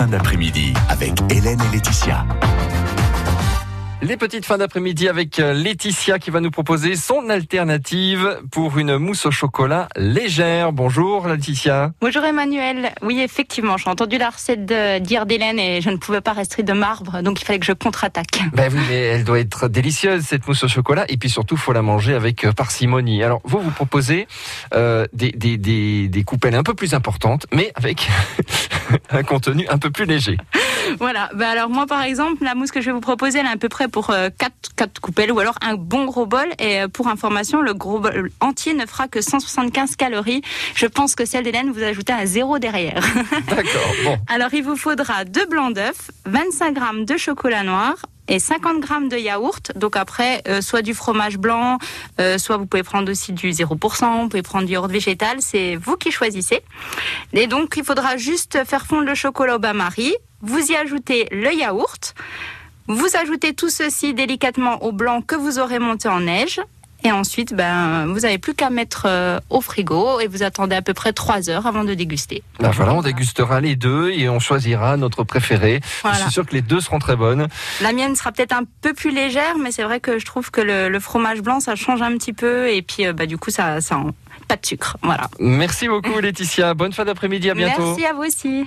fins d'après-midi avec Hélène et Laetitia. Les petites fins d'après-midi avec euh, Laetitia qui va nous proposer son alternative pour une mousse au chocolat légère. Bonjour Laetitia. Bonjour Emmanuel. Oui, effectivement, j'ai entendu la recette dire d'Hélène et je ne pouvais pas rester de marbre, donc il fallait que je contre-attaque. Ben oui, mais elle doit être délicieuse cette mousse au chocolat et puis surtout faut la manger avec euh, parcimonie. Alors vous vous proposez euh, des, des, des, des coupelles un peu plus importantes, mais avec un contenu un peu plus léger. Voilà. Ben alors moi par exemple, la mousse que je vais vous proposer, elle est à peu près pour 4, euh, 4 coupelles ou alors un bon gros bol. Et euh, pour information, le gros bol entier ne fera que 175 calories. Je pense que celle d'Hélène, vous ajoutez un zéro derrière. D'accord. Bon. Alors il vous faudra deux blancs d'œufs, 25 grammes de chocolat noir, et 50 grammes de yaourt. Donc après, euh, soit du fromage blanc, euh, soit vous pouvez prendre aussi du 0%, vous pouvez prendre du yaourt végétal, c'est vous qui choisissez. Et donc il faudra juste faire fondre le chocolat au bain-marie, vous y ajoutez le yaourt, vous ajoutez tout ceci délicatement au blanc que vous aurez monté en neige. Et ensuite, ben, vous n'avez plus qu'à mettre euh, au frigo et vous attendez à peu près 3 heures avant de déguster. Ben voilà, on dégustera les deux et on choisira notre préféré. Voilà. Je suis sûr que les deux seront très bonnes. La mienne sera peut-être un peu plus légère, mais c'est vrai que je trouve que le, le, fromage blanc, ça change un petit peu et puis euh, bah, du coup, ça, ça pas de sucre. Voilà. Merci beaucoup Laetitia. Bonne fin d'après-midi. À bientôt. Merci à vous aussi.